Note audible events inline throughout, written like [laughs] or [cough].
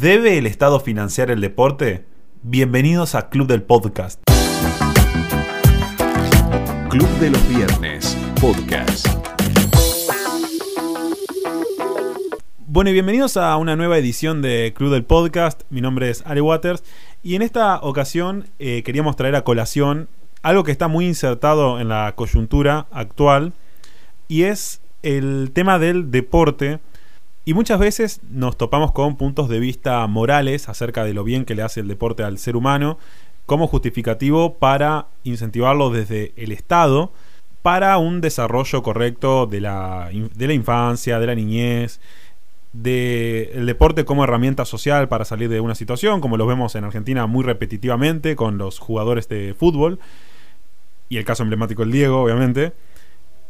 ¿Debe el Estado financiar el deporte? Bienvenidos a Club del Podcast. Club de los Viernes, podcast. Bueno, y bienvenidos a una nueva edición de Club del Podcast. Mi nombre es Ari Waters y en esta ocasión eh, queríamos traer a colación algo que está muy insertado en la coyuntura actual y es el tema del deporte. Y muchas veces nos topamos con puntos de vista morales acerca de lo bien que le hace el deporte al ser humano como justificativo para incentivarlo desde el Estado para un desarrollo correcto de la, de la infancia, de la niñez, del deporte como herramienta social para salir de una situación, como lo vemos en Argentina muy repetitivamente con los jugadores de fútbol, y el caso emblemático el Diego, obviamente,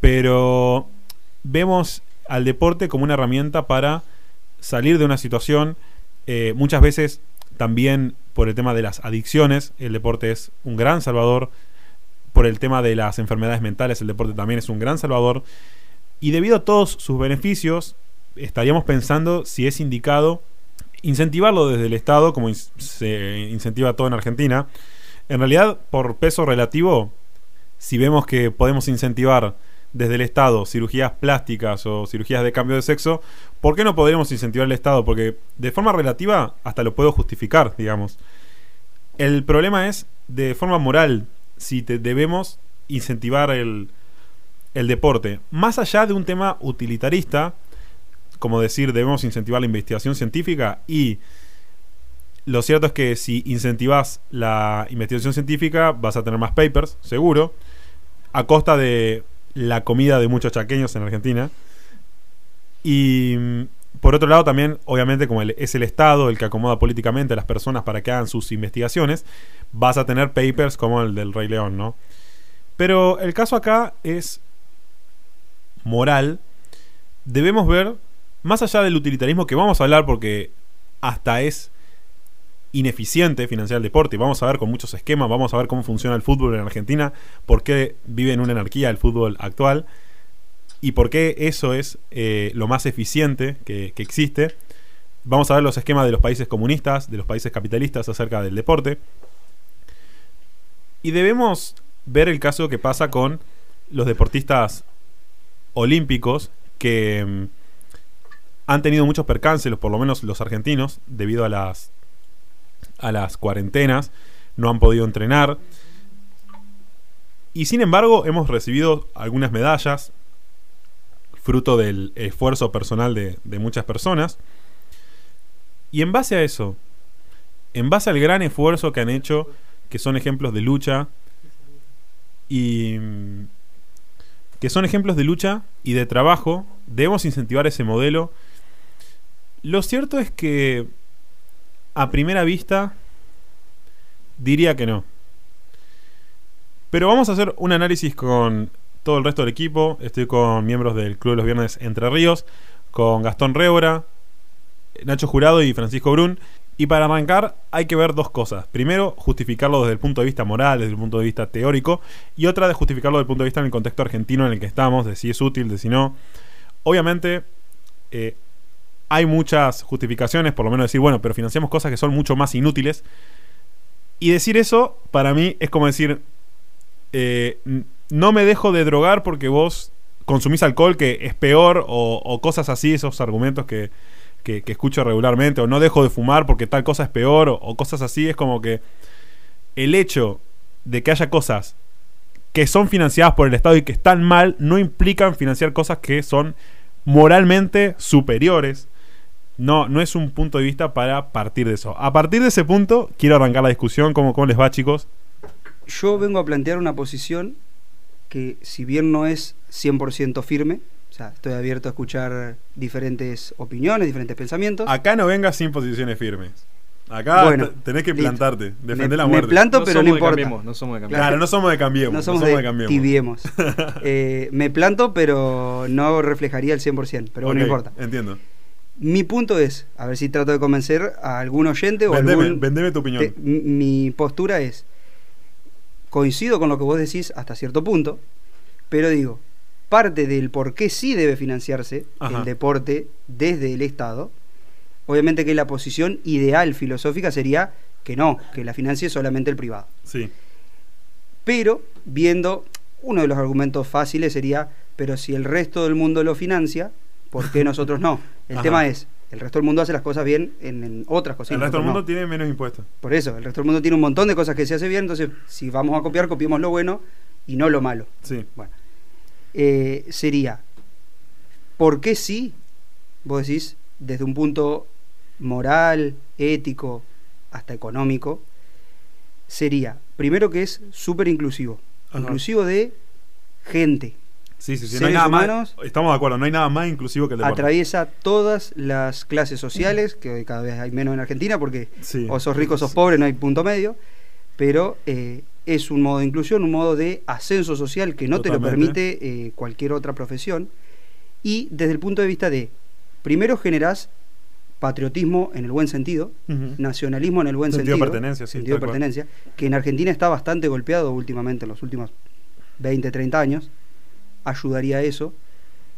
pero vemos al deporte como una herramienta para salir de una situación, eh, muchas veces también por el tema de las adicciones, el deporte es un gran salvador, por el tema de las enfermedades mentales, el deporte también es un gran salvador, y debido a todos sus beneficios, estaríamos pensando si es indicado incentivarlo desde el Estado, como se incentiva todo en Argentina. En realidad, por peso relativo, si vemos que podemos incentivar desde el Estado cirugías plásticas o cirugías de cambio de sexo, ¿por qué no podríamos incentivar el Estado? Porque de forma relativa hasta lo puedo justificar, digamos. El problema es de forma moral, si te debemos incentivar el, el deporte. Más allá de un tema utilitarista, como decir, debemos incentivar la investigación científica y lo cierto es que si incentivas la investigación científica vas a tener más papers, seguro, a costa de la comida de muchos chaqueños en Argentina. Y mm, por otro lado también, obviamente, como es el Estado el que acomoda políticamente a las personas para que hagan sus investigaciones, vas a tener papers como el del Rey León, ¿no? Pero el caso acá es moral. Debemos ver más allá del utilitarismo que vamos a hablar porque hasta es ineficiente financiar el deporte, vamos a ver con muchos esquemas, vamos a ver cómo funciona el fútbol en Argentina, por qué vive en una anarquía el fútbol actual y por qué eso es eh, lo más eficiente que, que existe. Vamos a ver los esquemas de los países comunistas, de los países capitalistas acerca del deporte. Y debemos ver el caso que pasa con los deportistas olímpicos que mm, han tenido muchos percances, por lo menos los argentinos, debido a las, a las cuarentenas, no han podido entrenar. Y sin embargo, hemos recibido algunas medallas, fruto del esfuerzo personal de, de muchas personas. Y en base a eso, en base al gran esfuerzo que han hecho, que son ejemplos de lucha, y que son ejemplos de lucha y de trabajo, debemos incentivar ese modelo lo cierto es que a primera vista diría que no. Pero vamos a hacer un análisis con todo el resto del equipo. Estoy con miembros del Club de los Viernes Entre Ríos, con Gastón Révora, Nacho Jurado y Francisco Brun. Y para arrancar hay que ver dos cosas. Primero, justificarlo desde el punto de vista moral, desde el punto de vista teórico. Y otra de justificarlo desde el punto de vista en el contexto argentino en el que estamos, de si es útil, de si no. Obviamente, eh, hay muchas justificaciones, por lo menos decir, bueno, pero financiamos cosas que son mucho más inútiles. Y decir eso, para mí, es como decir, eh, no me dejo de drogar porque vos consumís alcohol, que es peor, o, cosas así, esos argumentos que, que, escucho regularmente, o no dejo de fumar porque tal cosa es peor, o cosas así, es como que el hecho de que haya cosas que son financiadas por el Estado y que están mal, no implican financiar cosas que son moralmente superiores no, no es un punto de vista para partir de eso. A partir de ese punto, quiero arrancar la discusión. ¿Cómo, cómo les va, chicos? Yo vengo a plantear una posición que, si bien no es 100% firme, o sea, estoy abierto a escuchar diferentes opiniones, diferentes pensamientos. Acá no vengas sin posiciones firmes. Acá tenés que plantarte, defender la muerte. Me planto, pero no importa. no somos de cambiemos. Claro, no somos de cambiemos. No somos, de, Tibiemos. [laughs] Eh, me planto, pero no reflejaría el 100%, pero no importa. Entiendo. Mi punto es, a ver si trato de convencer a algún oyente o vendeme, algún... Vendeme tu opinión. mi postura es, coincido con lo que vos decís hasta cierto punto, pero digo, parte del por qué sí debe financiarse el deporte desde el Estado Obviamente que la posición ideal filosófica sería que no, que la financie solamente el privado. Sí. Pero viendo, uno de los argumentos fáciles sería, pero si el resto del mundo lo financia, ¿por qué nosotros no? El Ajá. tema es, el resto del mundo hace las cosas bien en, en otras cosas. el resto del mundo no. tiene menos impuestos. Por eso, el resto del mundo tiene un montón de cosas que se hace bien, entonces si vamos a copiar, copiemos lo bueno y no lo malo. Sí. Bueno, eh, sería, ¿por qué sí? Vos decís, desde un punto moral, ético, hasta económico, sería, primero que es súper inclusivo, Ajá. inclusivo de gente, Sí, sí, sí. No hay Seres nada humanos- más. Estamos de acuerdo, no hay nada más inclusivo que el deporte. atraviesa todas las clases sociales, que hoy cada vez hay menos en Argentina porque Sí. o sos rico o sos pobre, no hay punto medio, pero eh, es un modo de inclusión, un modo de ascenso social que no te lo permite eh, cualquier otra profesión. Y desde el punto de vista de, primero generás patriotismo en el buen sentido, nacionalismo en el buen Sentido de sentido, pertenencia, sí, sentido pertenencia, que en Argentina está bastante golpeado últimamente en los últimos 20, 30 años, ayudaría a eso.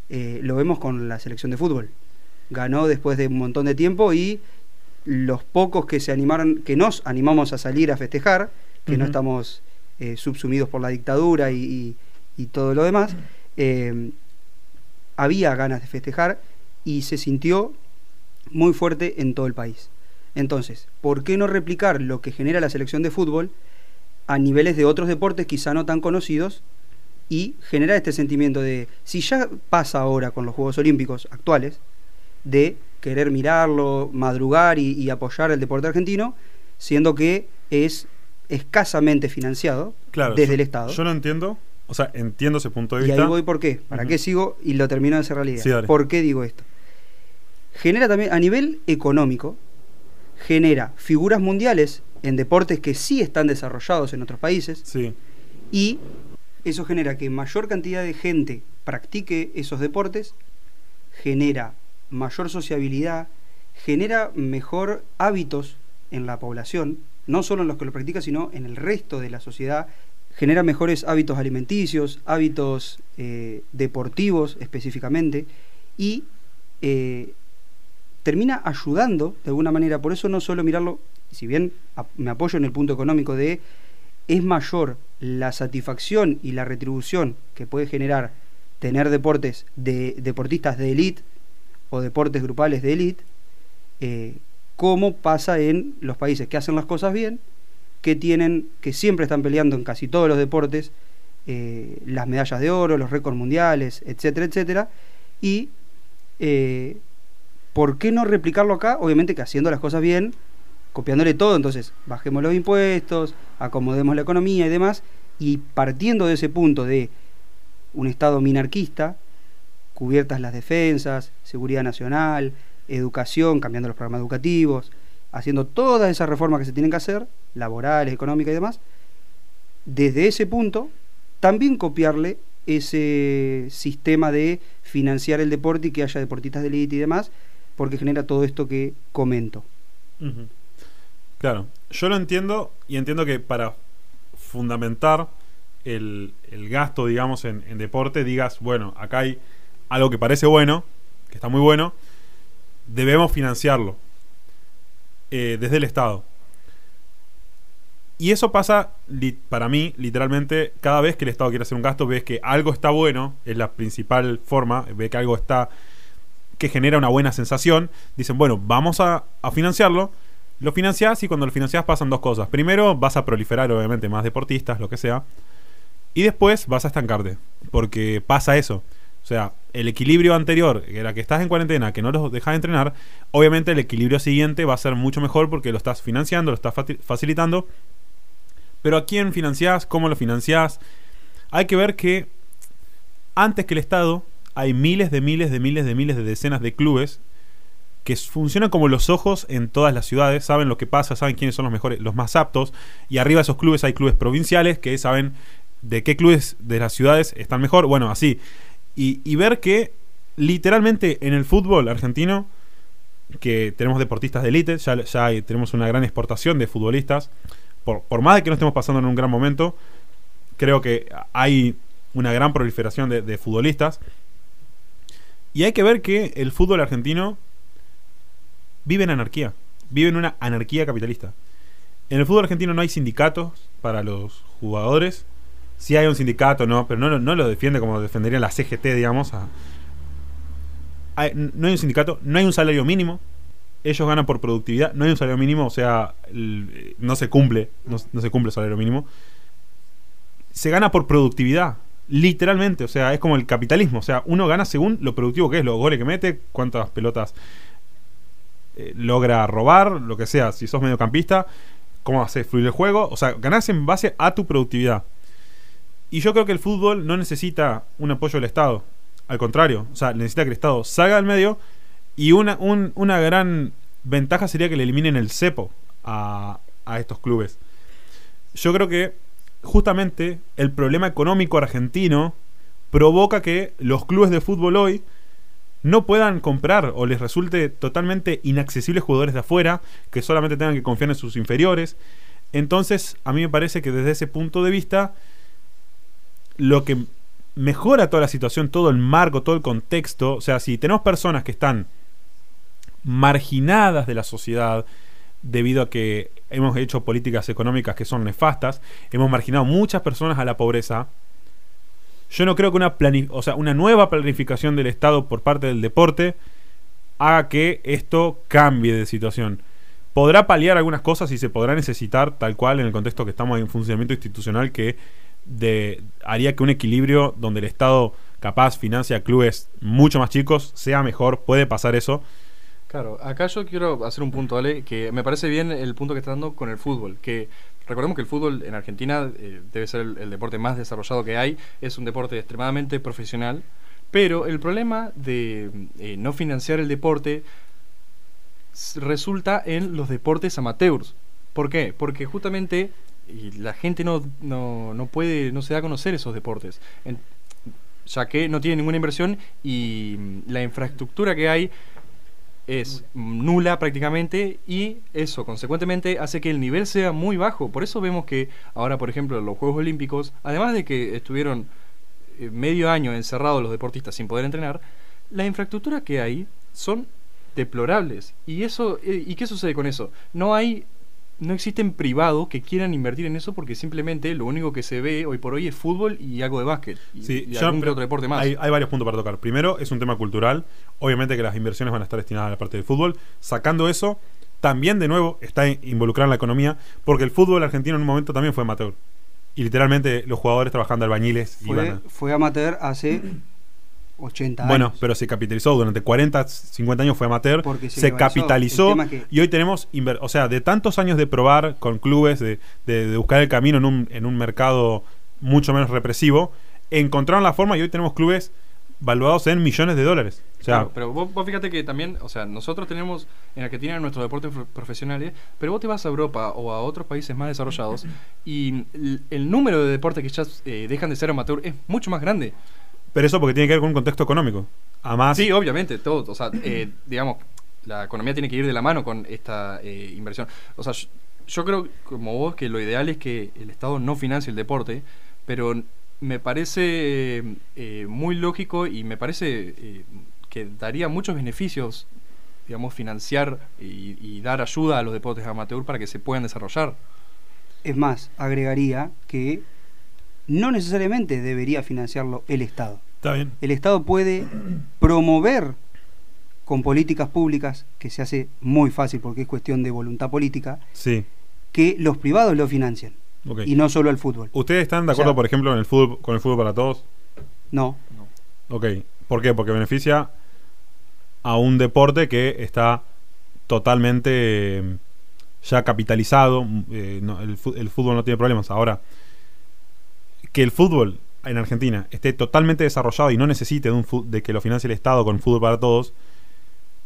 Eh, lo vemos con la selección de fútbol. Ganó después de un montón de tiempo y los pocos que se animaron, que nos animamos a salir a festejar, que no estamos eh, subsumidos por la dictadura y, y- y todo lo demás, eh, había ganas de festejar y se sintió muy fuerte en todo el país. Entonces, ¿por qué no replicar lo que genera la selección de fútbol a niveles de otros deportes quizá no tan conocidos y generar este sentimiento de, si ya pasa ahora con los Juegos Olímpicos actuales, de querer mirarlo, madrugar y, y apoyar el deporte argentino, siendo que es escasamente financiado Claro, desde yo- el Estado. Yo no entiendo, o sea, entiendo ese punto de Y vista. ahí voy por qué. ¿Para qué sigo? Y lo termino de cerrar la idea. Sí. ¿Por qué digo esto? Genera también, a nivel económico, genera figuras mundiales en deportes que sí están desarrollados en otros países Sí, y eso genera que mayor cantidad de gente practique esos deportes, genera mayor sociabilidad, genera mejor hábitos en la población, no solo en los que lo practican, sino en el resto de la sociedad, genera mejores hábitos alimenticios, hábitos eh, deportivos específicamente, y eh, termina ayudando de alguna manera, por eso no solo mirarlo, si bien me apoyo en el punto económico de es mayor la satisfacción y la retribución que puede generar tener deportes de deportistas de élite o deportes grupales de élite, eh, como pasa en los países que hacen las cosas bien, que tienen, que siempre están peleando en casi todos los deportes, eh, las medallas de oro, los récords mundiales, etcétera, etcétera, y eh, ¿por qué no replicarlo acá? Obviamente que haciendo las cosas bien, copiándole todo, entonces bajemos los impuestos, acomodemos la economía y demás, y partiendo de ese punto de un Estado minarquista, cubiertas las defensas, seguridad nacional, educación, cambiando los programas educativos, haciendo todas esas reformas que se tienen que hacer, laborales, económicas y demás, desde ese punto, también copiarle ese sistema de financiar el deporte y que haya deportistas de élite y demás, porque genera todo esto que comento. Claro, yo lo entiendo y entiendo que para fundamentar el, el gasto, digamos, en, en deporte, digas, bueno, acá hay algo que parece bueno, que está muy bueno, debemos financiarlo eh, desde el Estado. Y eso pasa, para mí, literalmente, cada vez que el Estado quiere hacer un gasto, ves que algo está bueno, es la principal forma, ve que algo está que genera una buena sensación, dicen, bueno, vamos a, a financiarlo, lo financiás y cuando lo financiás pasan dos cosas. Primero, vas a proliferar, obviamente, más deportistas, lo que sea, y después vas a estancarte, porque pasa eso. O sea, el equilibrio anterior, que era que estás en cuarentena, que no los dejas de entrenar, obviamente el equilibrio siguiente va a ser mucho mejor porque lo estás financiando, lo estás facilitando. Pero a quién financiás, cómo lo financiás. Hay que ver que antes que el Estado hay miles de miles de miles de miles de decenas de clubes que funcionan como los ojos en todas las ciudades, saben lo que pasa, saben quiénes son los mejores, los más aptos, y arriba de esos clubes hay clubes provinciales que saben de qué clubes de las ciudades están mejor, bueno, así. Y, y ver que literalmente en el fútbol argentino, que tenemos deportistas de élite, ya, ya tenemos una gran exportación de futbolistas, por, por más de que no estemos pasando en un gran momento, creo que hay una gran proliferación de futbolistas. Y hay que ver que el fútbol argentino vive en anarquía. Vive en una anarquía capitalista. En el fútbol argentino no hay sindicatos para los jugadores. Sí hay un sindicato, no, pero no, no lo defiende como defendería la CGT, digamos. no hay un sindicato, no hay un salario mínimo. Ellos ganan por productividad, no hay un salario mínimo, o sea, el- no se cumple, no, no se cumple el salario mínimo. Se gana por productividad, literalmente, o sea, es como el capitalismo, o sea, uno gana según lo productivo que es, los goles que mete, cuántas pelotas eh, logra robar, lo que sea, si sos mediocampista, cómo hace fluir el juego, o sea, ganás en base a tu productividad. Y yo creo que el fútbol no necesita un apoyo del Estado, al contrario, o sea, necesita que el Estado salga del medio y una, un- una gran ventaja sería que le eliminen el cepo a, a estos clubes. Yo creo que justamente el problema económico argentino provoca que los clubes de fútbol hoy no puedan comprar o les resulte totalmente inaccesibles jugadores de afuera que solamente tengan que confiar en sus inferiores. Entonces, a mí me parece que desde ese punto de vista, lo que mejora toda la situación, todo el marco, todo el contexto, o sea, si tenemos personas que están marginadas de la sociedad debido a que hemos hecho políticas económicas que son nefastas, hemos marginado muchas personas a la pobreza. Yo no creo que una, o sea, una nueva planificación del Estado por parte del deporte haga que esto cambie de situación. Podrá paliar algunas cosas y se podrá necesitar tal cual en el contexto que estamos en funcionamiento institucional que haría que un equilibrio donde el Estado capaz financia clubes mucho más chicos sea mejor, puede pasar eso. Claro, acá yo quiero hacer un punto, Ale, que me parece bien el punto que está dando con el fútbol, que recordemos que el fútbol en Argentina eh, debe ser el, deporte más desarrollado que hay, es un deporte extremadamente profesional, pero el problema de eh, no financiar el deporte resulta en los deportes amateurs. ¿Por qué? Porque justamente la gente no, no, no puede, no se da a conocer esos deportes, ya que no tiene ninguna inversión y mm, la infraestructura que hay es nula prácticamente y eso consecuentemente hace que el nivel sea muy bajo. Por eso vemos que ahora, por ejemplo, los Juegos Olímpicos, además de que estuvieron eh, medio año encerrados los deportistas sin poder entrenar, la infraestructura que hay son deplorables. ¿Y eso eh, y qué sucede con eso? No hay no existen privados que quieran invertir en eso porque simplemente lo único que se ve hoy por hoy es fútbol y algo de básquet y, Sí, y yo- algún que otro deporte más. Hay, hay varios puntos para tocar. Primero, es un tema cultural. Obviamente que las inversiones van a estar destinadas a la parte del fútbol. Sacando eso, también de nuevo está in- involucrada en la economía, porque el fútbol argentino en un momento también fue amateur. Y literalmente los jugadores trabajando albañiles iban Fue, a- fue amateur hace 80 Bueno, años. pero se capitalizó durante 40, 50 años fue amateur, Porque se se, capitalizó que- y hoy tenemos, o sea, de tantos años de probar con clubes, de, de- de buscar el camino en un, en un mercado mucho menos represivo, encontraron la forma y hoy tenemos clubes valuados en millones de dólares. O sea, Claro, pero vos, vos fíjate que también, o sea, nosotros tenemos en Argentina nuestros deportes pro- profesionales, pero vos te vas a Europa o a otros países más desarrollados y el, el número de deportes que ya eh, dejan de ser amateur es mucho más grande. Pero eso porque tiene que ver con un contexto económico. Además, Sí, obviamente, todo, o sea, eh, digamos, la economía tiene que ir de la mano con esta eh, inversión. O sea, yo, yo creo, como vos, que lo ideal es que el Estado no financie el deporte, pero me parece eh, eh, muy lógico y me parece eh, que daría muchos beneficios, digamos, financiar y, y dar ayuda a los deportes amateur para que se puedan desarrollar. Es más, agregaría que no necesariamente debería financiarlo el Estado. Está bien. El Estado puede promover con políticas públicas, que se hace muy fácil porque es cuestión de voluntad política, Sí. que los privados lo financien y no solo el fútbol. ¿Ustedes están de O sea- acuerdo, por ejemplo, en el fútbol, con el fútbol para todos? No, Ok. ¿Por qué? Porque beneficia a un deporte que está totalmente eh, ya capitalizado. eh, no, el, fu- el fútbol no tiene problemas. Ahora, que el fútbol en Argentina esté totalmente desarrollado y no necesite de, un de que lo financie el Estado con fútbol para todos,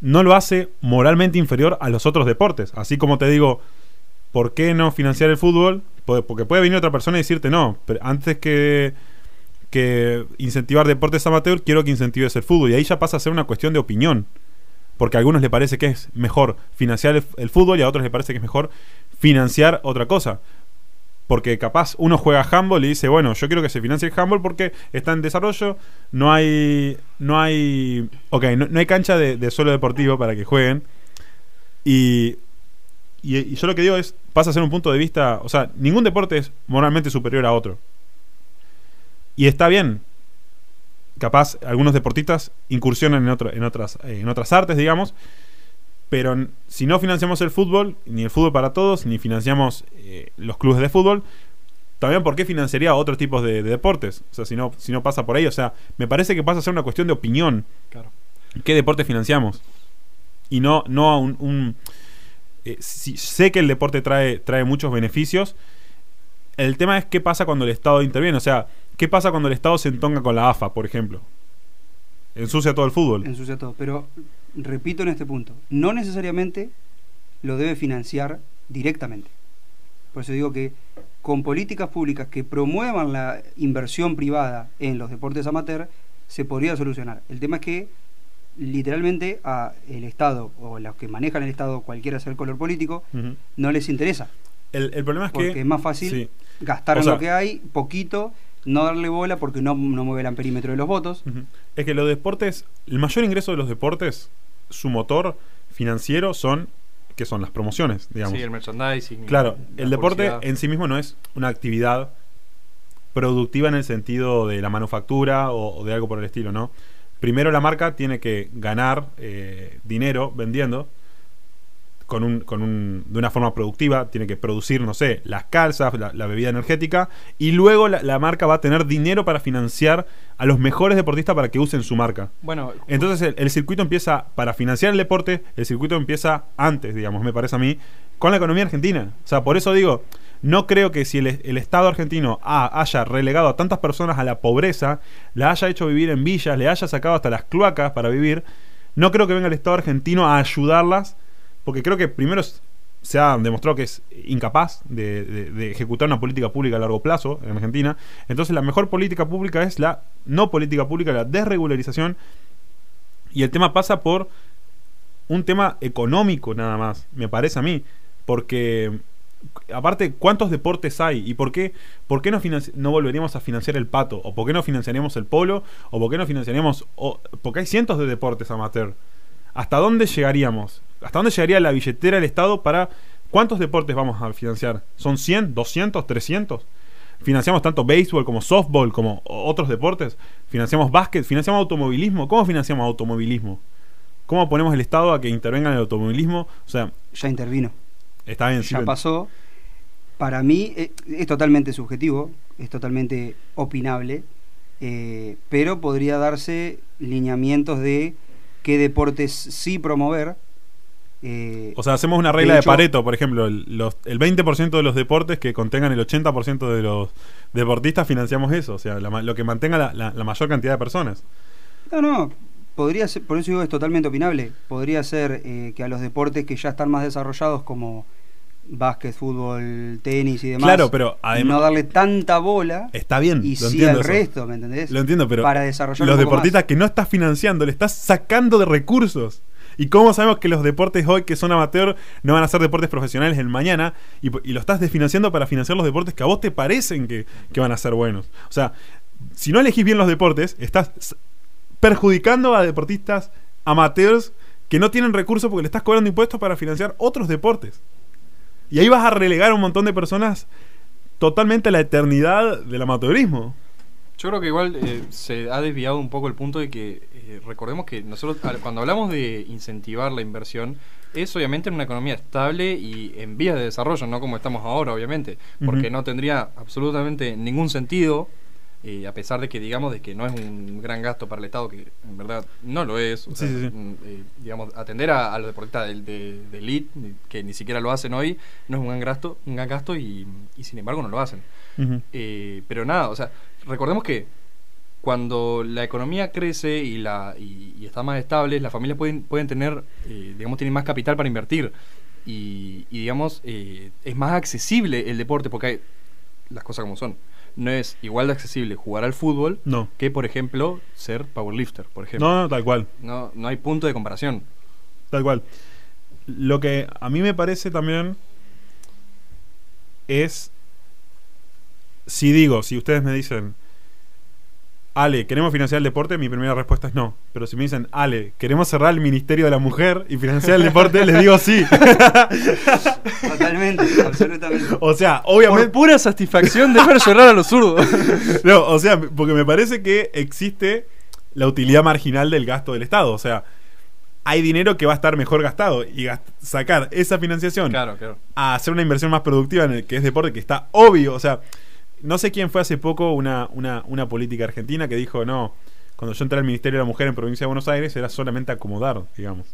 no lo hace moralmente inferior a los otros deportes. Así como te digo, ¿por qué no financiar el fútbol? Porque puede venir otra persona y decirte, no, pero antes que, que incentivar deportes amateur, quiero que incentives el fútbol. Y ahí ya pasa a ser una cuestión de opinión. Porque a algunos les parece que es mejor financiar el, el fútbol y a otros les parece que es mejor financiar otra cosa. Porque capaz uno juega handball y dice, bueno, yo quiero que se financie el handball porque está en desarrollo, no hay, no hay, ok, no, hay cancha de, de suelo deportivo para que jueguen. Y, y, yo lo que digo es, pasa a ser un punto de vista, o sea, ningún deporte es moralmente superior a otro. Y está bien. Capaz algunos deportistas incursionan en, otro, en, otras, en otras artes, digamos. Pero si no financiamos el fútbol, ni el fútbol para todos, ni financiamos eh, los clubes de fútbol, también por qué financiaría otros tipos de, de deportes. O sea, si no, si no pasa por ahí. O sea, me parece que pasa a ser una cuestión de opinión. Claro. ¿Qué deporte financiamos? Y no, no a un... un- eh, si- sé que el deporte trae, trae muchos beneficios. El tema es qué pasa cuando el Estado interviene. O sea, ¿qué pasa cuando el Estado se entonga con la AFA, por ejemplo? Ensucia todo el fútbol. ensucia todo. Pero repito en este punto, no necesariamente lo debe financiar directamente. Por eso digo que con políticas públicas que promuevan la inversión privada en los deportes amateur, se podría solucionar. El tema es que literalmente a el Estado o los que manejan el Estado, cualquiera sea el color político, no les interesa. el, el problema es Porque que... es más fácil Sí. gastar O en sea- lo que hay, poquito, no darle bola porque no, no mueve el perímetro de los votos. Es que los deportes, el mayor ingreso de los deportes, su motor financiero son, que son las promociones, digamos. Sí, el merchandising. Claro, la el deporte publicidad. en sí mismo no es una actividad productiva en el sentido de la manufactura o, o de algo por el estilo, ¿no? Primero la marca tiene que ganar eh, dinero vendiendo con un, con un, de una forma productiva, tiene que producir, no sé, las calzas, la, la bebida energética, y luego la, la marca va a tener dinero para financiar a los mejores deportistas para que usen su marca. Bueno, Entonces el, el circuito empieza, para financiar el deporte, el circuito empieza antes, digamos, me parece a mí, con la economía argentina. O sea, por eso digo, no creo que si el, el Estado argentino ha- haya relegado a tantas personas a la pobreza, la haya hecho vivir en villas, le haya sacado hasta las cloacas para vivir, no creo que venga el Estado argentino a ayudarlas, porque creo que primero se ha demostrado que es incapaz de, ejecutar una política pública a largo plazo en Argentina. Entonces la mejor política pública es la no política pública, la desregularización. Y el tema pasa por un tema económico nada más, me parece a mí. Porque, aparte, ¿cuántos deportes hay? ¿Y por qué, por qué no, no volveríamos a financiar el pato? ¿O por qué no financiaríamos el polo? ¿O por qué no financiaríamos...? o- porque hay cientos de deportes amateur. ¿Hasta dónde llegaríamos? ¿Hasta dónde llegaría la billetera del Estado para... ¿Cuántos deportes vamos a financiar? ¿Son 100, 200, 300? Financiamos tanto béisbol como softball como otros deportes. Financiamos básquet, financiamos automovilismo. ¿Cómo financiamos automovilismo? ¿Cómo ponemos el Estado a que intervenga en el automovilismo? O sea, Ya intervino. está bien. ya pasó. Para mí eh, es totalmente subjetivo, es totalmente opinable, eh, pero podría darse lineamientos de qué deportes sí promover. Eh, O sea, hacemos una regla De Pareto, por ejemplo, el, los- el 20% de los deportes que contengan el 80% de los deportistas financiamos eso, o sea, la lo que mantenga la, la- la mayor cantidad de personas. no, no, podría ser, por eso digo es totalmente opinable. Podría ser eh, que a los deportes que ya están más desarrollados como básquet, fútbol, tenis y demás, Claro, pero además- no darle tanta bola Está bien, y lo sí al eso. resto, ¿me entendés? Lo entiendo, pero para desarrollar los deportistas más. que no estás financiando, le estás sacando de recursos. ¿Y cómo sabemos que los deportes hoy que son amateur no van a ser deportes profesionales el mañana? Y, lo estás desfinanciando para financiar los deportes que a vos te parecen que, que van a ser buenos. O sea, si no elegís bien los deportes, estás perjudicando a deportistas amateurs que no tienen recursos porque le estás cobrando impuestos para financiar otros deportes. Y ahí vas a relegar a un montón de personas totalmente a la eternidad del amateurismo. Yo creo que igual eh, se ha desviado un poco el punto de que eh, recordemos que nosotros cuando hablamos de incentivar la inversión es obviamente en una economía estable y en vías de desarrollo, no como estamos ahora, obviamente, porque no tendría absolutamente ningún sentido, eh, a pesar de que digamos de que no es un gran gasto para el Estado, que en verdad no lo es, o Sí, sea, sí, sí. mm, eh, digamos atender a, a los deportistas de, de, de elite que ni siquiera lo hacen hoy no es un gran gasto, un gran gasto y, y sin embargo no lo hacen. Eh, pero nada, o sea, recordemos que cuando la economía crece y, la, y, y está más estable, las familias pueden, pueden tener, eh, digamos, tienen más capital para invertir. Y, y, digamos, eh, es más accesible el deporte porque hay las cosas como son. No es igual de accesible jugar al fútbol No. que, por ejemplo, ser powerlifter, por ejemplo. No, no, tal cual. No, no hay punto de comparación. Tal cual. Lo que a mí me parece también es. Si digo, si ustedes me dicen. Ale, ¿queremos financiar el deporte? Mi primera respuesta es no. Pero si me dicen, Ale, ¿queremos cerrar el Ministerio de la Mujer y financiar el deporte? les digo sí. [laughs] Totalmente, absolutamente. o sea, Por obviamente. pura satisfacción de ver llorar a los zurdos. [laughs] No, o sea, porque me parece que existe la utilidad marginal del gasto del Estado. O sea, hay dinero que va a estar mejor gastado y gast- sacar esa financiación claro, claro. a hacer una inversión más productiva en el que es deporte, que está obvio. O sea, no sé quién fue hace poco una, una, una política argentina que dijo, no, cuando yo entré al Ministerio de la Mujer en Provincia de Buenos Aires era solamente acomodar, digamos.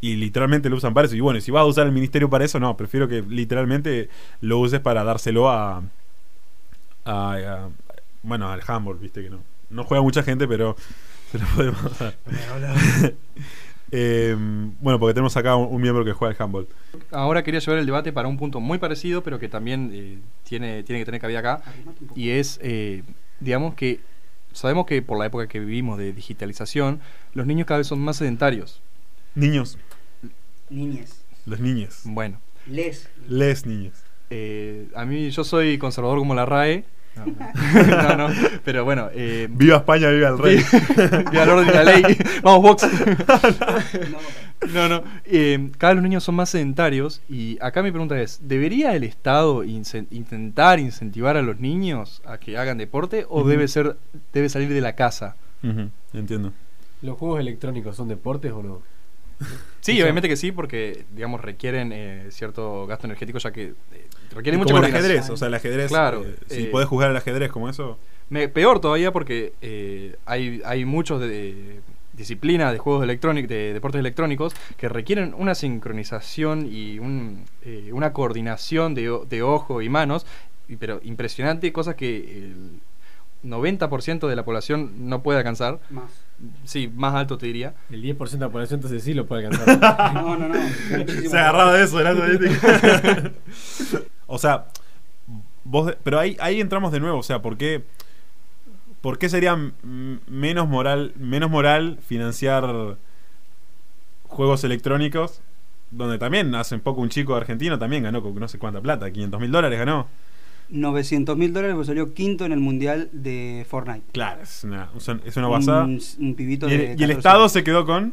Y literalmente lo usan para eso. Y bueno, si vas a usar el ministerio para eso, no, prefiero que literalmente lo uses para dárselo a. a, a- bueno, al handball, viste que no. No juega mucha gente, pero se lo podemos dar. [laughs] Eh, bueno, porque tenemos acá un, un miembro que juega al handball. Ahora quería llevar el debate para un punto muy parecido, pero que también eh, tiene, tiene que tener cabida acá. Y es, eh, digamos que sabemos que por la época que vivimos de digitalización, los niños cada vez son más sedentarios. Niños, Niñez. los niños. Bueno, Les. Les niños. eh, a mí yo soy conservador como la RAE. No, no, pero bueno. Eh, Viva España, viva el rey. [laughs] Viva el orden y la ley. Vamos, Vox. No, No, eh, cada vez los niños son más sedentarios y acá mi pregunta es, ¿debería el Estado intentar incentivar a los niños a que hagan deporte o debe ser debe salir de la casa? Entiendo. ¿Los juegos electrónicos son deportes o no? Sí, obviamente que sí, porque digamos requieren eh, cierto gasto energético ya que eh, requieren mucha como el ajedrez, o sea, el ajedrez. Claro, eh, si eh, podés jugar al ajedrez como eso. Me- peor todavía porque eh, hay, hay muchos de, de disciplinas de juegos electrónicos, de deportes electrónicos, que requieren una sincronización y un, eh, una coordinación de, de ojo y manos, y- pero impresionante, cosas que el 90% de la población no puede alcanzar. Más. Sí, más alto te diría. El 10% de la población entonces sí lo puede alcanzar. [laughs] No, no, no. muchísimo [laughs] Se agarraba de eso delante [laughs] O sea, vos de- pero ahí, ahí entramos de nuevo, o sea, ¿por qué, por qué sería menos moral, menos moral financiar juegos electrónicos? Donde también hace poco un chico argentino también ganó con no sé cuánta plata, 500 mil dólares ganó. 900 mil dólares porque salió quinto en el mundial de Fortnite. Claro, es una, es una basada. Un, un pibito Y de el, y el 14 Estado años. se quedó con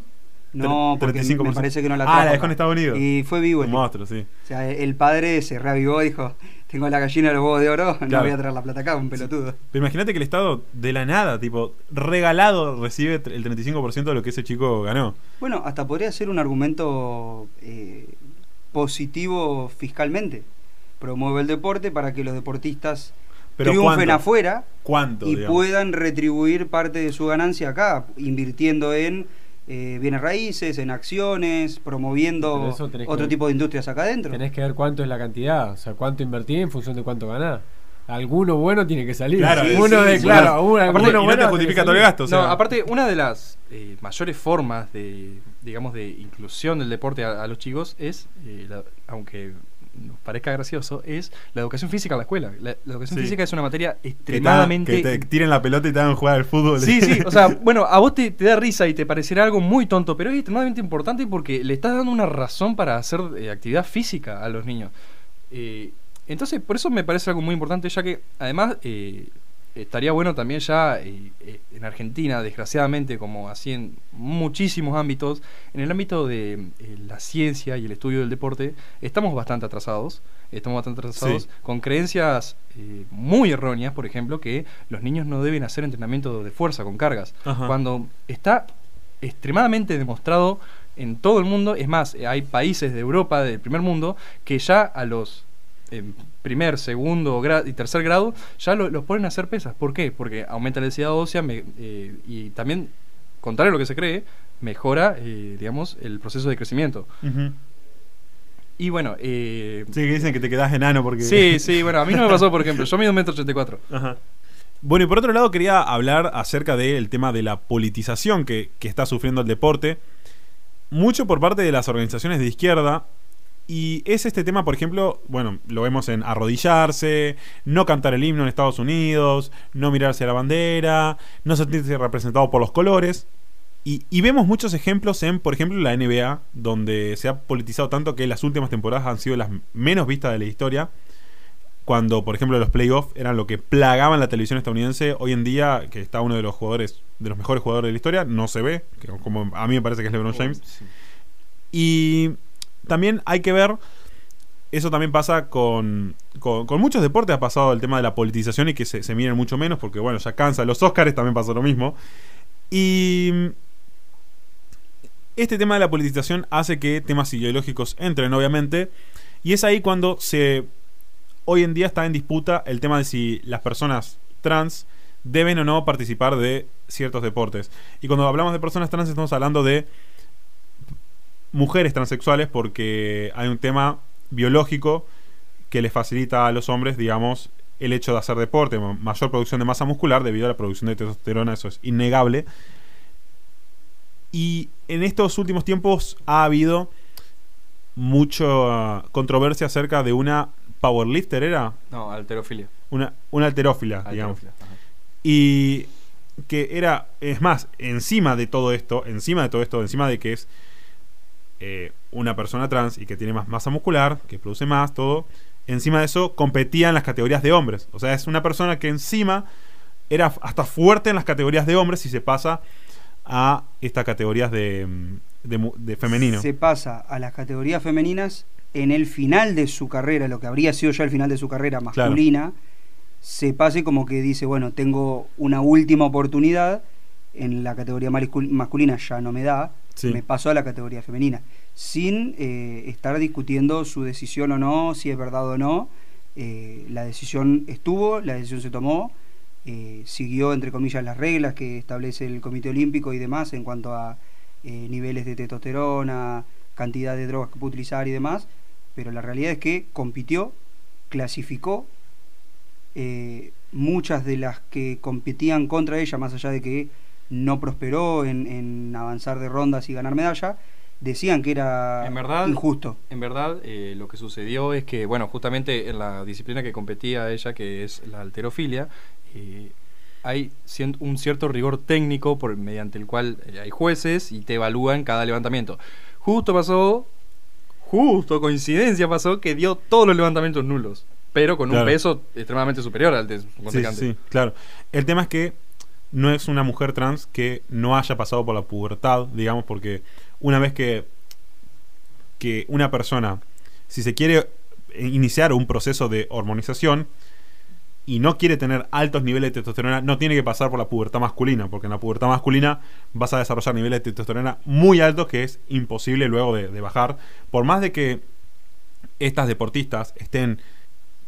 No, porque 35%. me parece que no la Ah, trajo la dejó en. Estados Unidos. Y fue vivo. un monstruo, sí. O sea, el padre se reavivó y dijo, tengo la gallina de los huevos de oro, no voy a traer la plata acá, un pelotudo. Pero imagínate que el Estado, de la nada, tipo, regalado, recibe el 35% de lo que ese chico ganó. Bueno, hasta podría ser un argumento eh, positivo fiscalmente. Promueve el deporte para que los deportistas Pero triunfen ¿cuánto? afuera ¿Cuánto? y digamos? puedan retribuir parte de su ganancia acá, invirtiendo en eh, bienes raíces, en acciones, promoviendo que otro ver- tipo de industrias acá adentro. Tenés que ver cuánto es la cantidad, o sea, cuánto invertí en función de cuánto ganás. Alguno bueno tiene que salir. Claro, sí, uno sí, de sí. claro, uno, Aparte, alguno y no bueno te justifica todo el gasto. o sea, no, aparte, una de las eh, mayores formas de, digamos, de inclusión del deporte a, a los chicos es, eh, la- aunque nos parezca gracioso, es la educación física en la escuela. La, la educación Sí. física es una materia que te, extremadamente... que te tiren la pelota y te hagan jugar al fútbol. Sí, sí, o sea, [laughs] bueno, a vos te, te da risa y te parecerá algo muy tonto, pero es extremadamente importante porque le estás dando una razón para hacer eh, actividad física a los niños. Eh, entonces, por eso me parece algo muy importante, ya que además eh, estaría bueno también ya eh, eh, en Argentina, desgraciadamente, como así en muchísimos ámbitos, en el ámbito de eh, la ciencia y el estudio del deporte, estamos bastante atrasados. Estamos bastante atrasados Sí. con creencias eh, muy erróneas, por ejemplo, que los niños no deben hacer entrenamiento de fuerza con cargas. Ajá. Cuando está extremadamente demostrado en todo el mundo, es más, hay países de Europa, del primer mundo, que ya a los eh, primer, segundo y tercer grado ya lo- los ponen a hacer pesas. ¿Por qué? Porque aumenta la densidad ósea me- eh, y también, contrario a lo que se cree, mejora, eh, digamos, el proceso de crecimiento. Y bueno, eh, Sí, que dicen que te quedás enano porque. sí, sí, bueno, a mí no me pasó, por ejemplo, yo mido un metro ochenta y cuatro. [laughs] Ajá. Bueno, y por otro lado quería hablar acerca del tema de la politización que, que está sufriendo el deporte. Mucho por parte de las organizaciones de izquierda. Y es este tema, por ejemplo, bueno, lo vemos en arrodillarse, no cantar el himno en Estados Unidos, no mirarse a la bandera, no sentirse representado por los colores. Y, y vemos muchos ejemplos en, por ejemplo, la NBA, donde se ha politizado tanto que las últimas temporadas han sido las menos vistas de la historia. cuando, por ejemplo, los playoffs eran lo que plagaban la televisión estadounidense, hoy en día, que está uno de los jugadores, de los mejores jugadores de la historia, no se ve, como a mí me parece que es LeBron James. Y también hay que ver, eso también pasa con, con, muchos deportes, ha pasado el tema de la politización y que se, se miren mucho menos, porque bueno, ya cansa. Los Oscars también pasó lo mismo. Y este tema de la politización hace que temas ideológicos entren, obviamente. Y es ahí cuando se. Hoy en día está en disputa el tema de si las personas trans deben o no participar de ciertos deportes. Y cuando hablamos de personas trans estamos hablando de mujeres transexuales porque hay un tema biológico que les facilita a los hombres, digamos, el hecho de hacer deporte, ma- mayor producción de masa muscular debido a la producción de testosterona, eso es innegable. Y en estos últimos tiempos ha habido mucha controversia acerca de una powerlifter, ¿era? No, alterofilia. Una, una alterófila, digamos. Halterofilia, ajá. Y que era, es más, encima de todo esto, encima de todo esto, encima de que es eh, una persona trans y que tiene más masa muscular, que produce más, todo, encima de eso competía en las categorías de hombres. O sea, es una persona que encima era hasta fuerte en las categorías de hombres y se pasa a estas categorías de, mm, de, femenino. Se pasa a las categorías femeninas en el final de su carrera, lo que habría sido ya el final de su carrera masculina, se pase como que dice, bueno, tengo una última oportunidad, en la categoría mascul- masculina ya no me da, Sí. me paso a la categoría femenina, sin eh, estar discutiendo su decisión o no, si es verdad o no. Eh, la decisión estuvo, la decisión se tomó, eh, siguió, entre comillas, las reglas que establece el Comité Olímpico y demás en cuanto a niveles de testosterona, cantidad de drogas que puede utilizar y demás, pero la realidad es que compitió, clasificó, muchas de las que competían contra ella, más allá de que no prosperó en, en avanzar de rondas y ganar medalla, decían que era En verdad- injusto. En verdad, eh, lo que sucedió es que, bueno, justamente en la disciplina que competía ella, que es la alterofilia, eh, hay un cierto rigor técnico por, mediante el cual eh, hay jueces y te evalúan cada levantamiento. Justo pasó, justo coincidencia pasó que dio todos los levantamientos nulos, pero con Claro. un peso extremadamente superior al de su Sí, sí, claro. El tema es que no es una mujer trans que no haya pasado por la pubertad, digamos, porque una vez que, que una persona, si se quiere iniciar un proceso de hormonización y no quiere tener altos niveles de testosterona, no tiene que pasar por la pubertad masculina, porque en la pubertad masculina vas a desarrollar niveles de testosterona muy altos que es imposible luego de, de bajar. Por más de que estas deportistas estén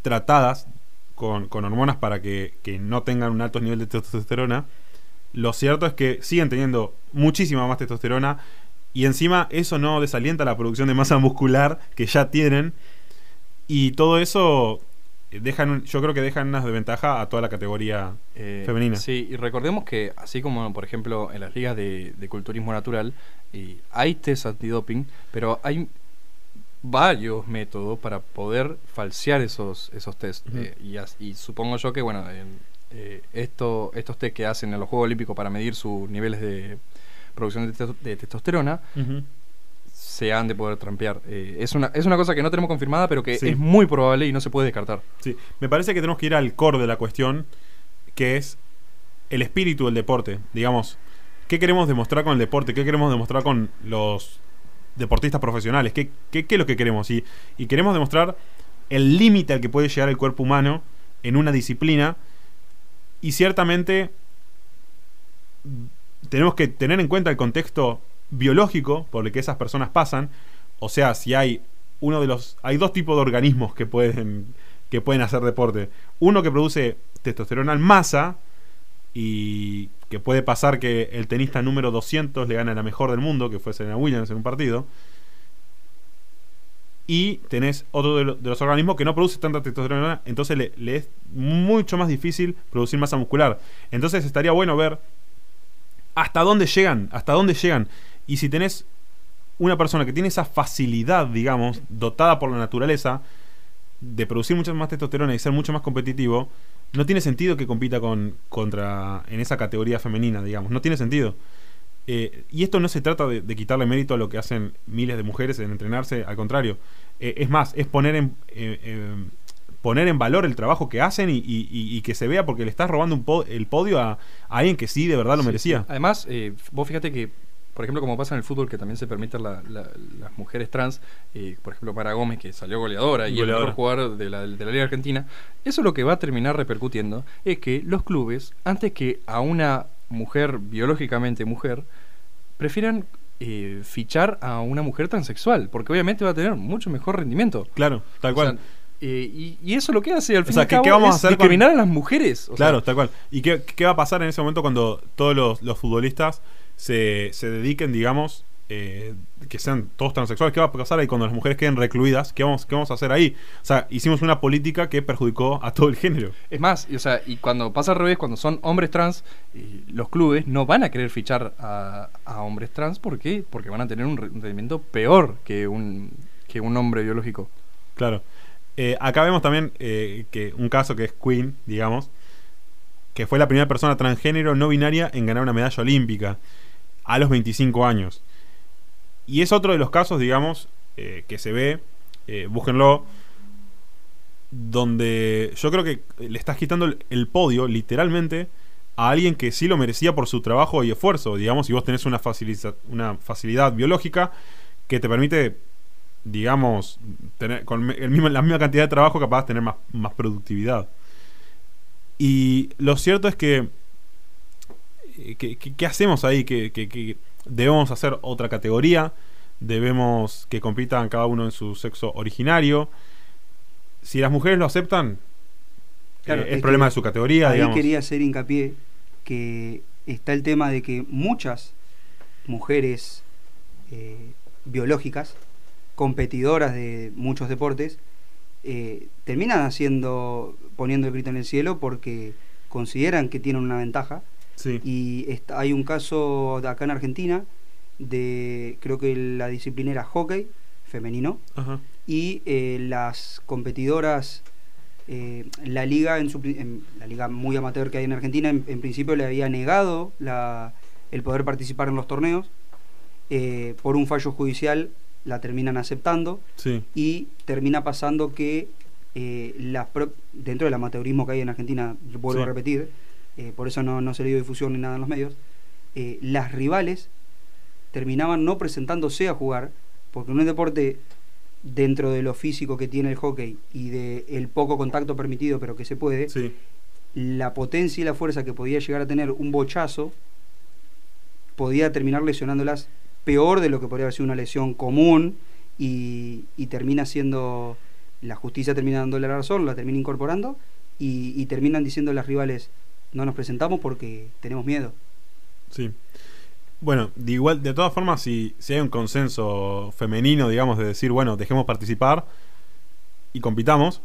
tratadas con, con hormonas para que, que no tengan un alto nivel de testosterona, lo cierto es que siguen teniendo muchísima más testosterona y encima eso no desalienta la producción de masa muscular que ya tienen y todo eso dejan, yo creo que dejan una desventaja a toda la categoría Eh, femenina. Sí, y recordemos que así como por ejemplo en las ligas de, de culturismo natural eh, hay test antidoping, pero hay varios métodos para poder falsear esos esos test. Eh, y, as- y supongo yo que bueno en, eh, esto, estos test que hacen en los Juegos Olímpicos para medir sus niveles de producción de, testo- de testosterona se han de poder trampear. Eh, es, una, es una cosa que no tenemos confirmada, pero que Sí. es muy probable y no se puede descartar. Sí, me parece que tenemos que ir al core de la cuestión, que es el espíritu del deporte. Digamos, ¿qué queremos demostrar con el deporte? ¿Qué queremos demostrar con los deportistas profesionales? ¿Qué, qué, qué es lo que queremos? Y, y queremos demostrar el límite al que puede llegar el cuerpo humano en una disciplina. Y ciertamente tenemos que tener en cuenta el contexto biológico por el que esas personas pasan. O sea, si hay uno de los. Hay dos tipos de organismos que pueden. que pueden hacer deporte. Uno que produce testosterona en masa. Y que puede pasar que el tenista número 200 le gane a la mejor del mundo, que fue Serena Williams en un partido. Y tenés otro de, lo- de los organismos que no produce tanta testosterona, entonces le, le es mucho más difícil producir masa muscular. Entonces estaría bueno ver hasta dónde llegan, hasta dónde llegan. Y si tenés una persona que tiene esa facilidad, digamos, dotada por la naturaleza, de producir mucha más testosterona y ser mucho más competitivo, no tiene sentido que compita con, contra en esa categoría femenina, digamos. No tiene sentido. Eh, y esto no se trata de, de quitarle mérito a lo que hacen miles de mujeres en entrenarse, al contrario. Eh, es más, es poner en, eh, poner en valor el trabajo que hacen y, y- que se vea porque le estás robando un po- el podio a, a alguien que sí de verdad lo Sí, merecía. sí. Además, eh, vos fíjate que, por ejemplo, como pasa en el fútbol, que también se permiten la- la- las mujeres trans, eh, por ejemplo, Mara Gómez, que salió goleadora y el mejor jugador de la, de la Liga Argentina, eso lo que va a terminar repercutiendo es que los clubes, antes que a una mujer biológicamente mujer, prefieran eh, fichar a una mujer transexual, porque obviamente va a tener mucho mejor rendimiento. Claro, tal O cual. sea, eh, y, y eso lo que hace al fin sea, y al ¿qué- cabo qué vamos a es con- discriminar a las mujeres. O sea, Claro, tal cual. ¿Y qué, qué va a pasar en ese momento cuando todos los, los futbolistas se, se dediquen, digamos, eh, que sean todos transexuales? ¿Qué va a pasar ahí cuando las mujeres queden recluidas? ¿Qué vamos, ¿Qué vamos a hacer ahí? O sea, hicimos una política que perjudicó a todo el género. Es más, y, o sea, y cuando pasa al revés, cuando son hombres trans, eh, los clubes no van a querer fichar a, a hombres trans. ¿Por qué? Porque van a tener un rendimiento peor que un, que un hombre biológico. Claro. Eh, acá vemos también eh, que un caso que es Queen, digamos, que fue la primera persona transgénero no binaria en ganar una medalla olímpica a los 25 años. Y es otro de los casos, digamos, eh, que se ve, eh, búsquenlo, donde yo creo que le estás quitando el, podio, literalmente, a alguien que sí lo merecía por su trabajo y esfuerzo. Digamos, si vos tenés una, faciliza- una facilidad biológica que te permite digamos, tener con el mismo, la misma cantidad de trabajo capaz de tener más, más productividad. Y lo cierto es que, eh, ¿qué hacemos ahí? Que, debemos hacer otra categoría, debemos que compitan cada uno en su sexo originario. Si las mujeres lo aceptan, Claro, eh, es es problema de su categoría, Ahí digamos. quería hacer hincapié que está el tema de que muchas mujeres eh, biológicas, competidoras de muchos deportes, eh, terminan haciendo, poniendo el grito en el cielo porque consideran que tienen una ventaja. Sí. Y está- hay un caso de acá en Argentina de, creo que la disciplina era hockey femenino, Ajá. y eh, las competidoras eh, la liga en, su, en la liga muy amateur que hay en Argentina en, en principio le había negado la- el poder participar en los torneos Eh, por un fallo judicial la terminan aceptando Sí. y termina pasando que eh, las pro- dentro del amateurismo que hay en Argentina vuelvo Sí. a repetir eh, por eso no, no se le dio difusión ni nada en los medios eh, las rivales terminaban no presentándose a jugar porque en un deporte dentro de lo físico que tiene el hockey y de el poco contacto permitido pero que se puede Sí. la potencia y la fuerza que podía llegar a tener un bochazo podía terminar lesionándolas peor de lo que podría haber sido una lesión común y, y termina siendo la justicia termina dándole la razón, la termina incorporando y, y terminan diciendo las rivales no nos presentamos porque tenemos miedo. Sí. Bueno, de igual, de todas formas, si, si hay un consenso femenino, digamos, de decir, bueno, dejemos participar y compitamos,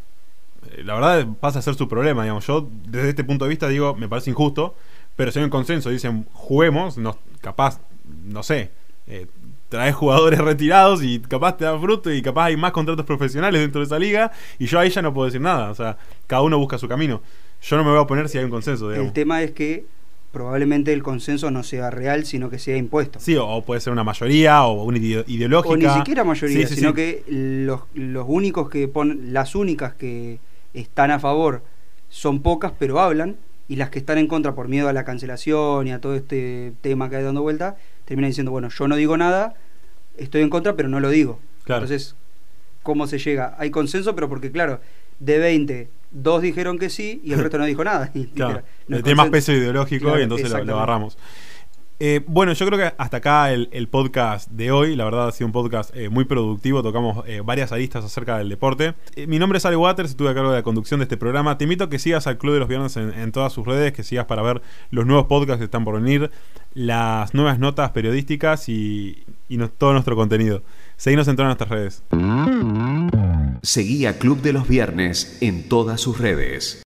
eh, la verdad pasa a ser su problema, digamos. Yo, desde este punto de vista, digo, me parece injusto, pero si hay un consenso, dicen, juguemos, no, capaz, no sé, eh, traes jugadores retirados y capaz te da fruto y capaz hay más contratos profesionales dentro de esa liga y yo ahí ya no puedo decir nada, o sea, cada uno busca su camino. Yo no me voy a oponer si hay un consenso, digamos. El tema es que probablemente el consenso no sea real, sino que sea impuesto. Sí, o, o puede ser una mayoría o una ide- ideológica. O ni siquiera mayoría, Sí, sí, sino sí. que los, los únicos que ponen, las únicas que están a favor son pocas, pero hablan, y las que están en contra por miedo a la cancelación y a todo este tema que hay dando vuelta, terminan diciendo, bueno, yo no digo nada, estoy en contra, pero no lo digo. Claro. Entonces, ¿cómo se llega? Hay consenso, pero porque, claro, de 20, dos dijeron que sí y el [laughs] resto no dijo nada. [laughs] Y, Claro, no tiene más peso ideológico Claro, y entonces lo- lo, agarramos. Eh, bueno, yo creo que hasta acá el, podcast de hoy. La verdad ha sido un podcast eh, muy productivo. Tocamos eh, varias aristas acerca del deporte. Mi nombre es Ale Waters, estuve a cargo de la conducción de este programa. Te invito a que sigas al Club de los Viernes en, todas sus redes, que sigas para ver los nuevos podcasts que están por venir, las nuevas notas periodísticas y, todo nuestro contenido. Seguinos en todas nuestras redes. Seguí a Club de los Viernes en todas sus redes.